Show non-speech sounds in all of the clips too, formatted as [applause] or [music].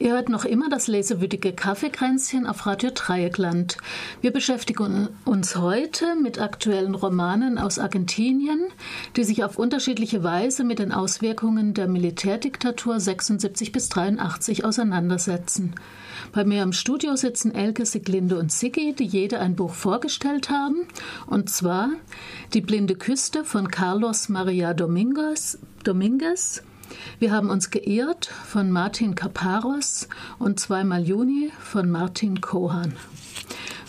Ihr hört noch immer das lesewütige Kaffeekränzchen auf Radio Dreieckland. Wir beschäftigen uns heute mit aktuellen Romanen aus Argentinien, die sich auf unterschiedliche Weise mit den Auswirkungen der Militärdiktatur 76 bis 83 auseinandersetzen. Bei mir im Studio sitzen Elke, Siglinde und Siggi, die jede ein Buch vorgestellt haben, und zwar Die blinde Küste von Carlos Maria Dominguez, Dominguez wir haben uns geirrt von Martin Kaparos und zweimal Juni von Martin Kohan.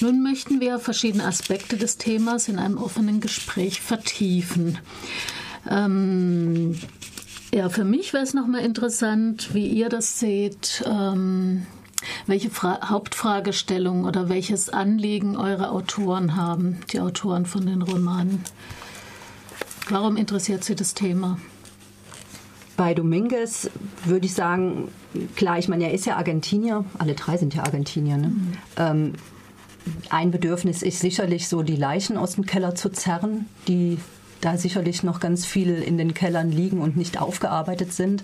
Nun möchten wir verschiedene Aspekte des Themas in einem offenen Gespräch vertiefen. Ähm, ja, für mich wäre es nochmal interessant, wie ihr das seht. Ähm, welche Fra Hauptfragestellung oder welches Anliegen eure Autoren haben, die Autoren von den Romanen. Warum interessiert sie das Thema? Bei Dominguez würde ich sagen, klar, ich meine, er ist ja Argentinier, alle drei sind ja Argentinier. Ne? Mhm. Ähm, ein Bedürfnis ist sicherlich so, die Leichen aus dem Keller zu zerren, die da sicherlich noch ganz viel in den Kellern liegen und nicht aufgearbeitet sind.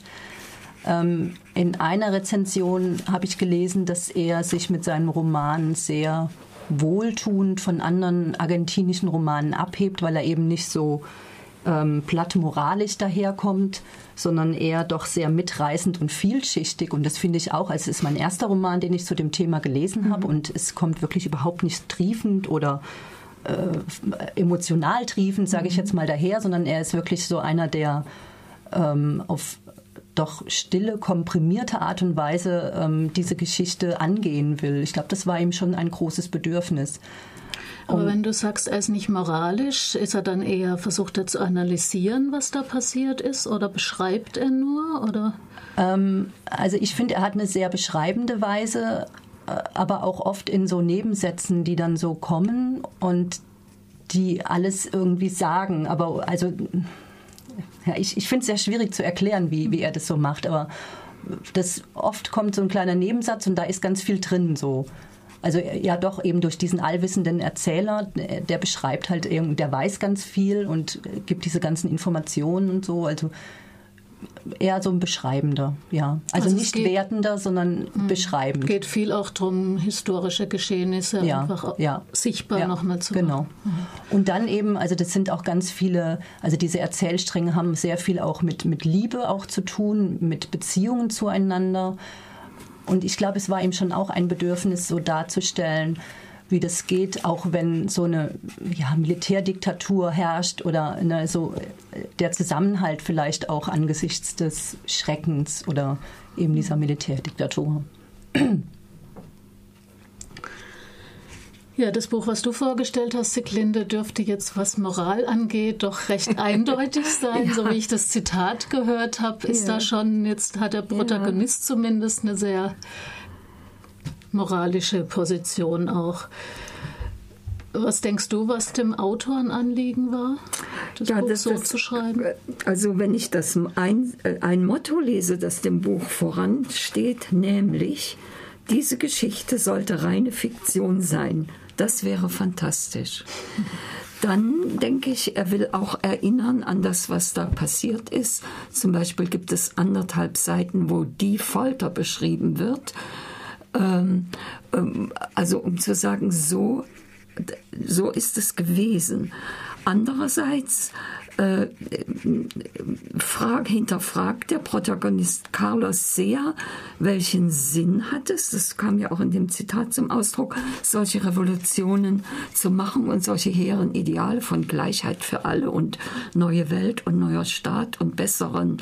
Ähm, in einer Rezension habe ich gelesen, dass er sich mit seinem Roman sehr wohltuend von anderen argentinischen Romanen abhebt, weil er eben nicht so ähm, platt moralisch daherkommt, sondern eher doch sehr mitreißend und vielschichtig. Und das finde ich auch, also es ist mein erster Roman, den ich zu dem Thema gelesen habe. Mhm. Und es kommt wirklich überhaupt nicht triefend oder äh, emotional triefend, sage ich mhm. jetzt mal daher, sondern er ist wirklich so einer, der ähm, auf doch stille, komprimierte Art und Weise ähm, diese Geschichte angehen will. Ich glaube, das war ihm schon ein großes Bedürfnis. Aber Und wenn du sagst, er ist nicht moralisch, ist er dann eher versucht er zu analysieren, was da passiert ist, oder beschreibt er nur, oder? Ähm, also ich finde, er hat eine sehr beschreibende Weise, äh, aber auch oft in so Nebensätzen, die dann so kommen und die alles irgendwie sagen. Aber also ja, ich, ich finde es sehr schwierig zu erklären, wie, wie er das so macht. Aber das oft kommt so ein kleiner Nebensatz und da ist ganz viel drin so. Also ja doch eben durch diesen allwissenden Erzähler, der beschreibt halt, der weiß ganz viel und gibt diese ganzen Informationen und so. Also eher so ein beschreibender, ja. Also, also nicht geht, wertender, sondern mh, beschreibend. Es geht viel auch darum, historische Geschehnisse ja, einfach ja, sichtbar ja, nochmal zu Genau. Mhm. Und dann eben, also das sind auch ganz viele, also diese Erzählstränge haben sehr viel auch mit, mit Liebe auch zu tun, mit Beziehungen zueinander. Und ich glaube, es war ihm schon auch ein Bedürfnis, so darzustellen, wie das geht, auch wenn so eine ja, Militärdiktatur herrscht oder eine, so der Zusammenhalt vielleicht auch angesichts des Schreckens oder eben dieser Militärdiktatur. Ja, das Buch, was du vorgestellt hast, Siglinde, dürfte jetzt, was Moral angeht, doch recht [laughs] eindeutig sein. Ja. So wie ich das Zitat gehört habe, ist ja. da schon, jetzt hat der Protagonist ja. zumindest eine sehr moralische Position auch. Was denkst du, was dem Autor ein Anliegen war, das ja, Buch das, so das, zu schreiben? Also wenn ich das ein, ein Motto lese, das dem Buch voransteht, nämlich diese Geschichte sollte reine Fiktion sein. Das wäre fantastisch. Dann denke ich, er will auch erinnern an das, was da passiert ist. Zum Beispiel gibt es anderthalb Seiten, wo die Folter beschrieben wird. Ähm, ähm, also um zu sagen, so, so ist es gewesen. Andererseits äh, frag, hinterfragt der Protagonist Carlos sehr, welchen Sinn hat es, das kam ja auch in dem Zitat zum Ausdruck, solche Revolutionen zu machen und solche hehren Ideale von Gleichheit für alle und neue Welt und neuer Staat und besseren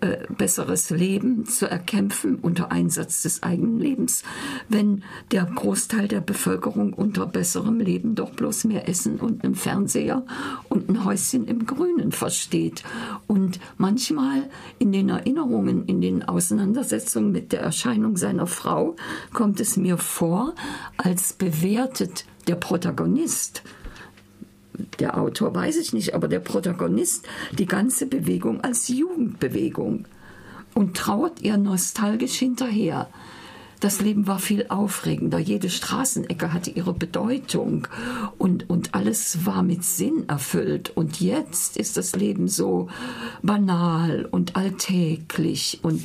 äh, besseres Leben zu erkämpfen unter Einsatz des eigenen Lebens, wenn der Großteil der Bevölkerung unter besserem Leben doch bloß mehr Essen und einen Fernseher und ein Häuschen im Grünen versteht. Und manchmal in den Erinnerungen, in den Auseinandersetzungen mit der Erscheinung seiner Frau kommt es mir vor, als bewertet der Protagonist der Autor weiß ich nicht, aber der Protagonist die ganze Bewegung als Jugendbewegung und trauert ihr nostalgisch hinterher. Das Leben war viel aufregender. Jede Straßenecke hatte ihre Bedeutung und, und alles war mit Sinn erfüllt. Und jetzt ist das Leben so banal und alltäglich. Und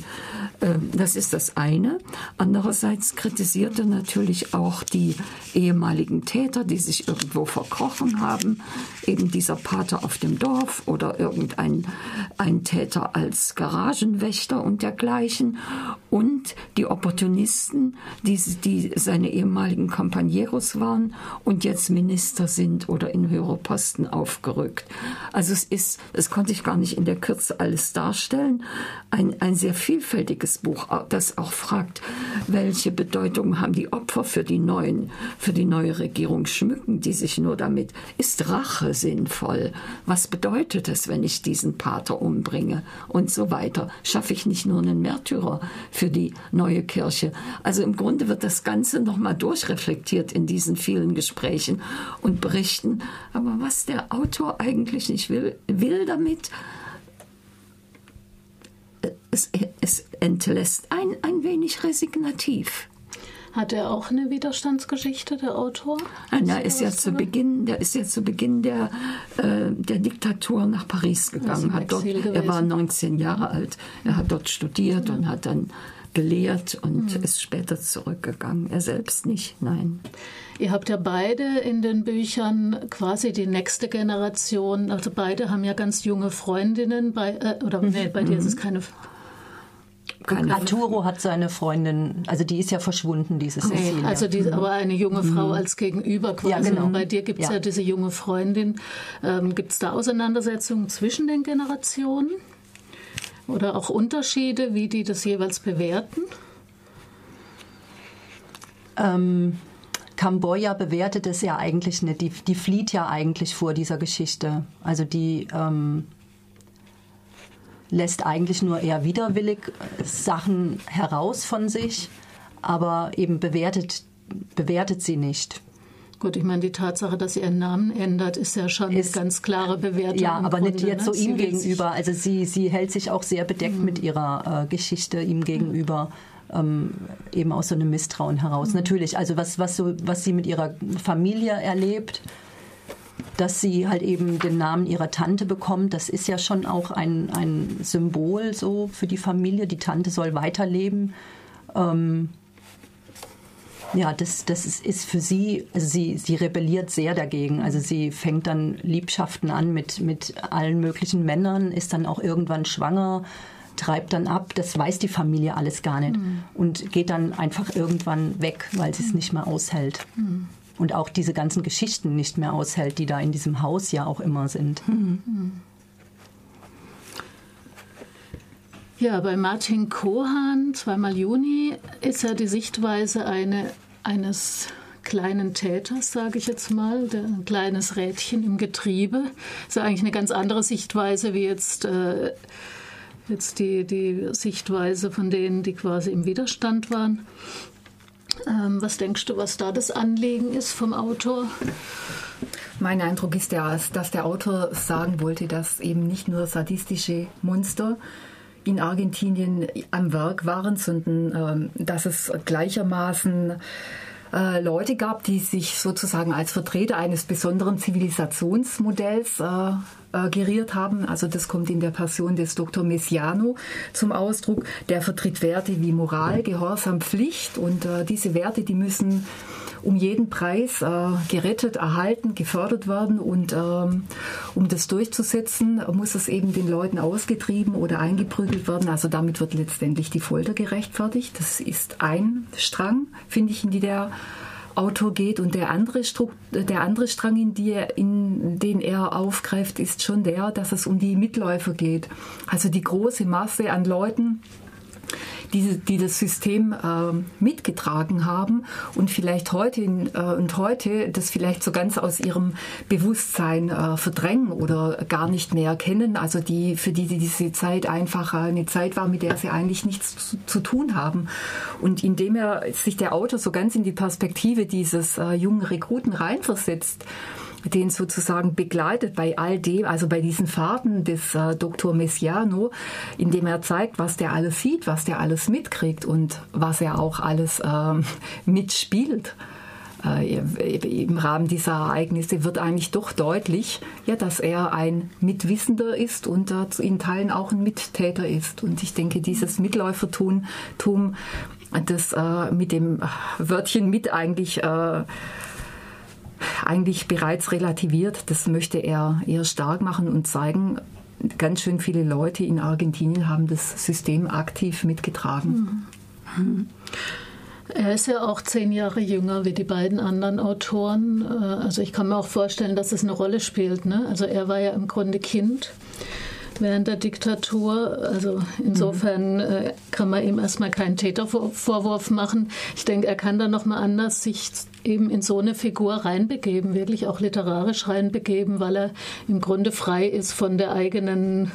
äh, das ist das eine. Andererseits kritisierte natürlich auch die ehemaligen Täter, die sich irgendwo verkrochen haben. Eben dieser Pater auf dem Dorf oder irgendein ein Täter als Garagenwächter und dergleichen. Und die Opportunisten, die, die seine ehemaligen Campaneros waren und jetzt Minister sind oder in höhere Posten aufgerückt. Also es ist, das konnte ich gar nicht in der Kürze alles darstellen, ein, ein sehr vielfältiges Buch, das auch fragt, welche Bedeutung haben die Opfer für die neuen, für die neue Regierung? Schmücken die sich nur damit? Ist Rache sinnvoll? Was bedeutet es, wenn ich diesen Pater umbringe? Und so weiter. Schaffe ich nicht nur einen Märtyrer für die neue Kirche? Also im Grunde wird das Ganze nochmal durchreflektiert in diesen vielen Gesprächen und Berichten. Aber was der Autor eigentlich nicht will, will damit, es, es entlässt ein, ein wenig resignativ. Hat er auch eine Widerstandsgeschichte, der Autor? Nein, er ist ja zu Beginn, der ist ja zu Beginn der, äh, der Diktatur nach Paris gegangen. Hat dort, er war 19 Jahre alt. Er hat dort studiert ja. und hat dann gelehrt und mhm. ist später zurückgegangen. Er selbst nicht, nein. Ihr habt ja beide in den Büchern quasi die nächste Generation, also beide haben ja ganz junge Freundinnen, bei, äh, oder nee, bei dir ist es mhm. keine keine Arturo hat seine Freundin, also die ist ja verschwunden, diese Cecilia. Also die, aber eine junge mhm. Frau als Gegenüber quasi. Ja, genau. Und bei dir gibt es ja. ja. diese junge Freundin. Ähm, gibt es da Auseinandersetzungen zwischen den Generationen? Oder auch Unterschiede, wie die das jeweils bewerten? Ähm, Kamboja bewertet es ja eigentlich nicht. Die, die flieht ja eigentlich vor dieser Geschichte. Also die ähm, lässt eigentlich nur eher widerwillig Sachen heraus von sich, aber eben bewertet, bewertet sie nicht. Gut, ich meine, die Tatsache, dass sie ihren Namen ändert, ist ja schon ist, eine ganz klare Bewertung. Ja, aber Grunde, nicht jetzt so ne? ihm gegenüber. Also sie, sie hält sich auch sehr bedeckt mhm. mit ihrer äh, Geschichte ihm gegenüber. Ähm, eben aus so einem Misstrauen heraus. Mhm. Natürlich, also was, was, so, was sie mit ihrer Familie erlebt, dass sie halt eben den Namen ihrer Tante bekommt. Das ist ja schon auch ein, ein Symbol so für die Familie. Die Tante soll weiterleben. Ähm, ja, das, das ist, ist für sie, also sie, sie rebelliert sehr dagegen. Also sie fängt dann Liebschaften an mit, mit allen möglichen Männern, ist dann auch irgendwann schwanger, treibt dann ab. Das weiß die Familie alles gar nicht. Mhm. Und geht dann einfach irgendwann weg, weil sie es nicht mehr aushält. Mhm und auch diese ganzen Geschichten nicht mehr aushält, die da in diesem Haus ja auch immer sind. Ja, bei Martin Kohan, zweimal Juni, ist ja die Sichtweise eine, eines kleinen Täters, sage ich jetzt mal, ein kleines Rädchen im Getriebe. Ist eigentlich eine ganz andere Sichtweise wie jetzt, äh, jetzt die, die Sichtweise von denen, die quasi im Widerstand waren. Ähm, was denkst du, was da das Anliegen ist vom Autor? Mein Eindruck ist ja, dass der Autor sagen wollte, dass eben nicht nur sadistische Monster in Argentinien am Werk waren, sondern ähm, dass es gleichermaßen äh, Leute gab, die sich sozusagen als Vertreter eines besonderen Zivilisationsmodells äh, äh, geriert haben. Also das kommt in der Person des Dr. Messiano zum Ausdruck. Der vertritt Werte wie Moral, Gehorsam, Pflicht und diese Werte, die müssen um jeden Preis äh, gerettet, erhalten, gefördert werden. Und ähm, um das durchzusetzen, muss es eben den Leuten ausgetrieben oder eingeprügelt werden. Also damit wird letztendlich die Folter gerechtfertigt. Das ist ein Strang, finde ich, in die der Autor geht. Und der andere, der andere Strang, in, die er, in den er aufgreift, ist schon der, dass es um die Mitläufer geht. Also die große Masse an Leuten, die, die das System äh, mitgetragen haben und vielleicht heute äh, und heute das vielleicht so ganz aus ihrem Bewusstsein äh, verdrängen oder gar nicht mehr erkennen. Also die, für die, die diese Zeit einfach eine Zeit war, mit der sie eigentlich nichts zu, zu tun haben. Und indem er sich der Autor so ganz in die Perspektive dieses äh, jungen Rekruten reinversetzt, den sozusagen begleitet bei all dem, also bei diesen Fahrten des äh, Dr. Messiano, indem er zeigt, was der alles sieht, was der alles mitkriegt und was er auch alles äh, [laughs] mitspielt. Äh, Im Rahmen dieser Ereignisse wird eigentlich doch deutlich, ja, dass er ein Mitwissender ist und in Teilen auch ein Mittäter ist. Und ich denke, dieses Mitläufertum, das äh, mit dem Wörtchen mit eigentlich äh, eigentlich bereits relativiert. Das möchte er eher stark machen und zeigen, ganz schön viele Leute in Argentinien haben das System aktiv mitgetragen. Mhm. Er ist ja auch zehn Jahre jünger wie die beiden anderen Autoren. Äh, also ich kann mir auch vorstellen, dass es eine Rolle spielt. Ne? Also er war ja im Grunde Kind während der Diktatur. Also insofern äh, kann man ihm erstmal keinen Tätervorwurf machen. Ich denke, er kann da nochmal anders sich eben in so eine Figur reinbegeben, wirklich auch literarisch reinbegeben, weil er im Grunde frei ist von der eigenen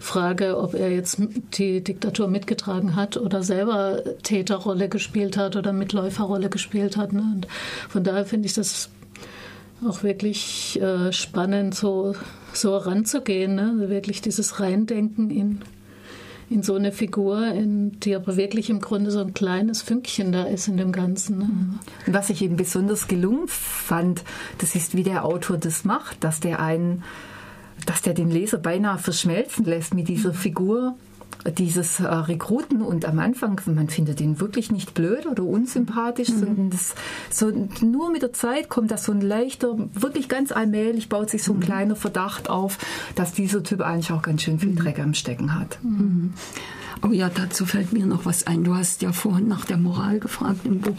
Frage, ob er jetzt die Diktatur mitgetragen hat oder selber Täterrolle gespielt hat oder Mitläuferrolle gespielt hat. Ne? Und von daher finde ich das auch wirklich äh, spannend, so, so ranzugehen, ne? Also wirklich dieses Reindenken in, in so eine Figur, in, die aber wirklich im Grunde so ein kleines Fünkchen da ist in dem Ganzen. Ne? Was ich eben besonders gelungen fand, das ist, wie der Autor das macht, dass der einen, dass der den Leser beinahe verschmelzen lässt mit dieser Figur dieses äh, Rekruten und am Anfang, man findet ihn wirklich nicht blöd oder unsympathisch, mhm. sondern das, so, nur mit der Zeit kommt das so ein leichter, wirklich ganz allmählich baut sich so ein mhm. kleiner Verdacht auf, dass dieser Typ eigentlich auch ganz schön viel mhm. Dreck am Stecken hat. Mhm. Oh ja, dazu fällt mir noch was ein. Du hast ja vorhin nach der Moral gefragt im Buch.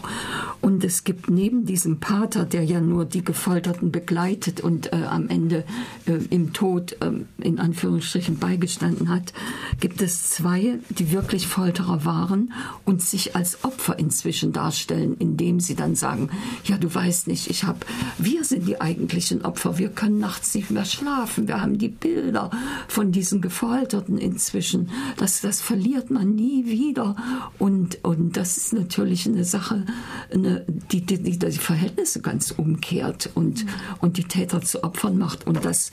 Und es gibt neben diesem Pater, der ja nur die Gefolterten begleitet und äh, am Ende äh, im Tod äh, in Anführungsstrichen beigestanden hat, gibt es zwei, die wirklich Folterer waren und sich als Opfer inzwischen darstellen, indem sie dann sagen, ja, du weißt nicht, ich habe, wir sind die eigentlichen Opfer, wir können nachts nicht mehr schlafen, wir haben die Bilder von diesen Gefolterten inzwischen. Das, das verliert verliert man nie wieder. Und, und das ist natürlich eine Sache, eine, die, die, die, die Verhältnisse ganz umkehrt und, mhm. und die Täter zu Opfern macht. Und das,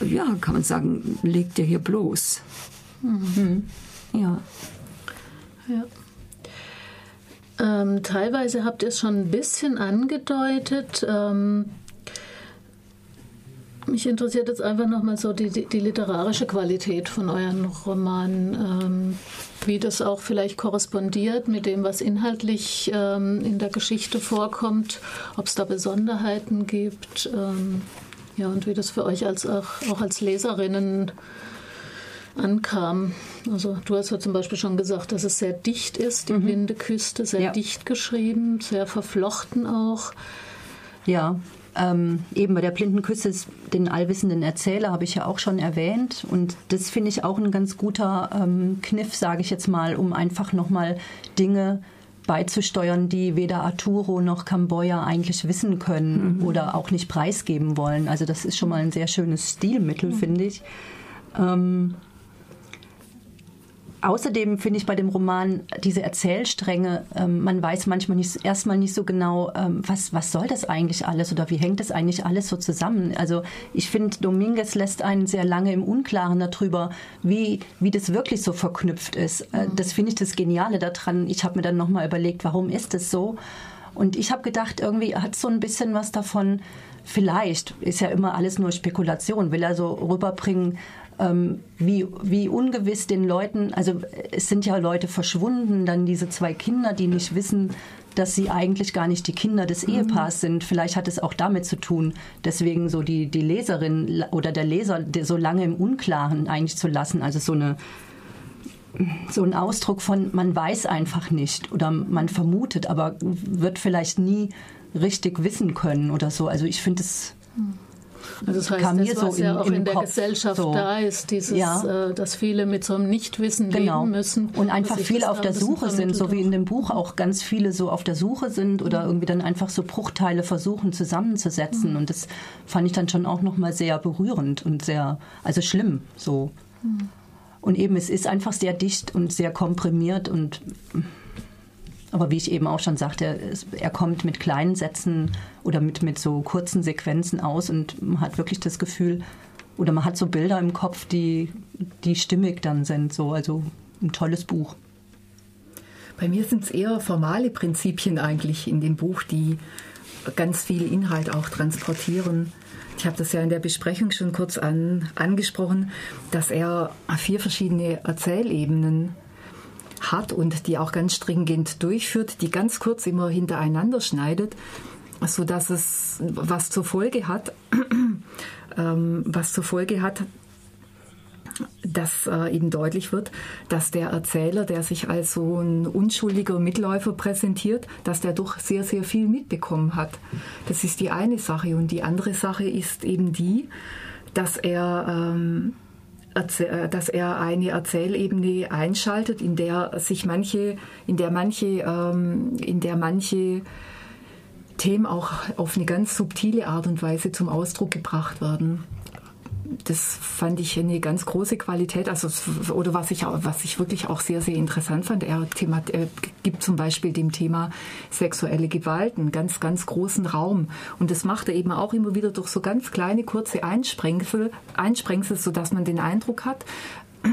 ja, kann man sagen, legt ihr hier bloß. Mhm. Ja. Ja. Ähm, teilweise habt ihr es schon ein bisschen angedeutet. Ähm, mich interessiert jetzt einfach nochmal so die, die, die, literarische Qualität von euren Romanen, ähm, wie das auch vielleicht korrespondiert mit dem, was inhaltlich ähm, in der Geschichte vorkommt, ob es da Besonderheiten gibt, ähm, ja, und wie das für euch als, auch, auch als Leserinnen ankam. Also du hast ja zum Beispiel schon gesagt, dass es sehr dicht ist, die mhm. blinde Küste, sehr ja. dicht geschrieben, sehr verflochten auch. Ja, ähm, eben bei der blinden Küsse, den allwissenden Erzähler, habe ich ja auch schon erwähnt. Und das finde ich auch ein ganz guter ähm, Kniff, sage ich jetzt mal, um einfach nochmal Dinge beizusteuern, die weder Arturo noch Camboya eigentlich wissen können mhm. oder auch nicht preisgeben wollen. Also das ist schon mal ein sehr schönes Stilmittel, mhm. finde ich. Ähm, Außerdem finde ich bei dem Roman diese Erzählstränge, ähm, man weiß manchmal nicht, erstmal nicht so genau, ähm, was, was soll das eigentlich alles oder wie hängt das eigentlich alles so zusammen. Also ich finde, Dominguez lässt einen sehr lange im Unklaren darüber, wie, wie das wirklich so verknüpft ist. Äh, mhm. Das finde ich das Geniale daran. Ich habe mir dann nochmal überlegt, warum ist das so? Und ich habe gedacht, irgendwie hat so ein bisschen was davon, vielleicht, ist ja immer alles nur Spekulation, will er so rüberbringen, wie, wie ungewiss den Leuten, also es sind ja Leute verschwunden, dann diese zwei Kinder, die nicht wissen, dass sie eigentlich gar nicht die Kinder des mhm. Ehepaars sind. Vielleicht hat es auch damit zu tun, deswegen so die, die Leserin oder der Leser so lange im Unklaren eigentlich zu lassen. Also so eine so ein Ausdruck von man weiß einfach nicht oder man vermutet, aber wird vielleicht nie richtig wissen können oder so. Also ich finde es mhm. Also das heißt, kam das, was so ja auch in der Kopf Gesellschaft so. da ist, dieses, ja. äh, dass viele mit so einem Nichtwissen genau. leben müssen. Und einfach viele auf der Suche sind, so wie in dem Buch auch ganz viele so auf der Suche sind oder mhm. irgendwie dann einfach so Bruchteile versuchen zusammenzusetzen. Mhm. Und das fand ich dann schon auch nochmal sehr berührend und sehr, also schlimm so. Mhm. Und eben, es ist einfach sehr dicht und sehr komprimiert und Aber wie ich eben auch schon sagte, er kommt mit kleinen Sätzen oder mit, mit so kurzen Sequenzen aus und man hat wirklich das Gefühl, oder man hat so Bilder im Kopf, die, die stimmig dann sind. So, also ein tolles Buch. Bei mir sind es eher formale Prinzipien eigentlich in dem Buch, die ganz viel Inhalt auch transportieren. Ich habe das ja in der Besprechung schon kurz an, angesprochen, dass er vier verschiedene Erzählebenen hat und die auch ganz stringent durchführt, die ganz kurz immer hintereinander schneidet, so dass es was zur Folge hat, [clears throat] ähm, was zur Folge hat, dass äh, eben deutlich wird, dass der Erzähler, der sich als so ein unschuldiger Mitläufer präsentiert, dass der doch sehr, sehr viel mitbekommen hat. Das ist die eine Sache. Und die andere Sache ist eben die, dass er ähm, äh, dass er eine Erzählebene einschaltet, in der sich manche, in der manche, ähm, in der manche Themen auch auf eine ganz subtile Art und Weise zum Ausdruck gebracht werden das fand ich eine ganz große Qualität. Also, oder was ich, was ich wirklich auch sehr, sehr interessant fand. Er, Thema, er gibt zum Beispiel dem Thema sexuelle Gewalt einen ganz, ganz großen Raum. Und das macht er eben auch immer wieder durch so ganz kleine, kurze Einsprengsel, Einsprengsel sodass man den Eindruck hat, [clears throat]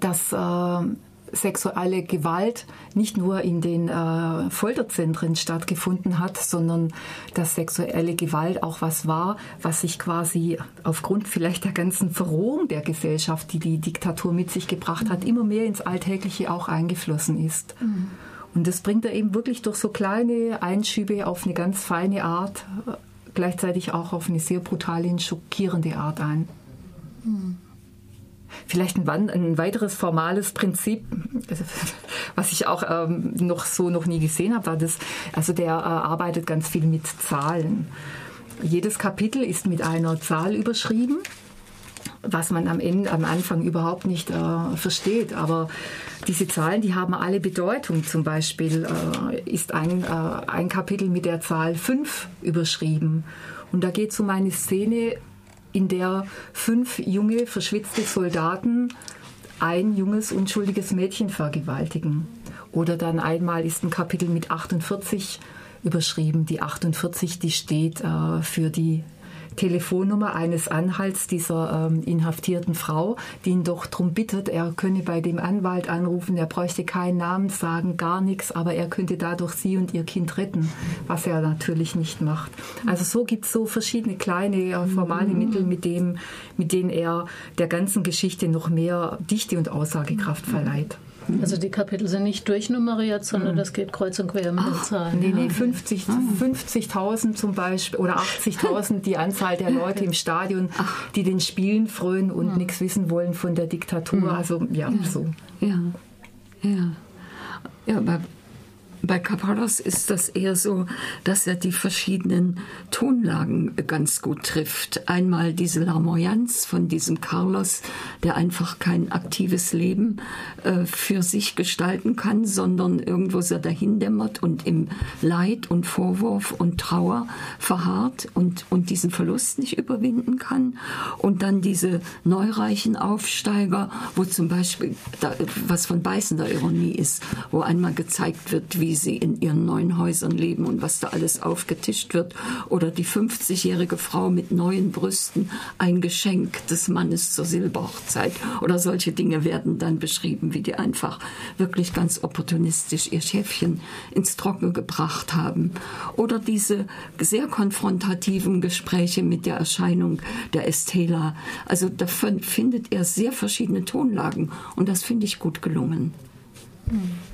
dass äh, sexuelle Gewalt nicht nur in den äh, Folterzentren stattgefunden hat, sondern dass sexuelle Gewalt auch was war, was sich quasi aufgrund vielleicht der ganzen Verrohung der Gesellschaft, die die Diktatur mit sich gebracht hat, immer mehr ins Alltägliche auch eingeflossen ist. Mhm. Und das bringt er eben wirklich durch so kleine Einschübe auf eine ganz feine Art, äh, gleichzeitig auch auf eine sehr brutale und schockierende Art ein. Mhm. Vielleicht ein, ein, weiteres formales Prinzip, [laughs] was ich auch ähm, noch so noch nie gesehen habe, war das, also der äh, arbeitet ganz viel mit Zahlen. Jedes Kapitel ist mit einer Zahl überschrieben, was man am Ende, am Anfang überhaupt nicht äh, versteht. Aber diese Zahlen, die haben alle Bedeutung. Zum Beispiel äh, ist ein, äh, ein Kapitel mit der Zahl 5 überschrieben. Und da geht es um eine Szene in der fünf junge, verschwitzte Soldaten ein junges, unschuldiges Mädchen vergewaltigen. Oder dann einmal ist ein Kapitel mit 48 überschrieben. Die 48, die steht äh, für die Telefonnummer eines Anhalts dieser ähm, inhaftierten Frau, die ihn doch darum bittet, er könne bei dem Anwalt anrufen, er bräuchte keinen Namen sagen, gar nichts, aber er könnte dadurch sie und ihr Kind retten, was er natürlich nicht macht. Also so gibt es so verschiedene kleine äh, formale mhm. Mittel, mit, dem, mit denen er der ganzen Geschichte noch mehr Dichte und Aussagekraft verleiht. Also die Kapitel sind nicht durchnummeriert, sondern mhm. das geht kreuz und quer mit den Zahlen. Nee, nee, 50.000 50 zum Beispiel oder 80.000 die Anzahl der Leute [laughs] im Stadion, die den Spielen frönen und ja. nichts wissen wollen von der Diktatur. Mhm. Also ja, ja. so. Ja, ja. Ja, aber bei Caparros ist das eher so, dass er die verschiedenen Tonlagen ganz gut trifft. Einmal diese Larmoyanz von diesem Carlos, der einfach kein aktives Leben äh, für sich gestalten kann, sondern irgendwo so dämmert und im Leid und Vorwurf und Trauer verharrt und, und diesen Verlust nicht überwinden kann. Und dann diese neureichen Aufsteiger, wo zum Beispiel, da, was von beißender Ironie ist, wo einmal gezeigt wird, wie wie sie in ihren neuen Häusern leben und was da alles aufgetischt wird. Oder die 50-jährige Frau mit neuen Brüsten, ein Geschenk des Mannes zur Silberhochzeit. Oder solche Dinge werden dann beschrieben, wie die einfach wirklich ganz opportunistisch ihr Schäfchen ins Trockene gebracht haben. Oder diese sehr konfrontativen Gespräche mit der Erscheinung der Estela. Also davon findet er sehr verschiedene Tonlagen und das finde ich gut gelungen. Mhm.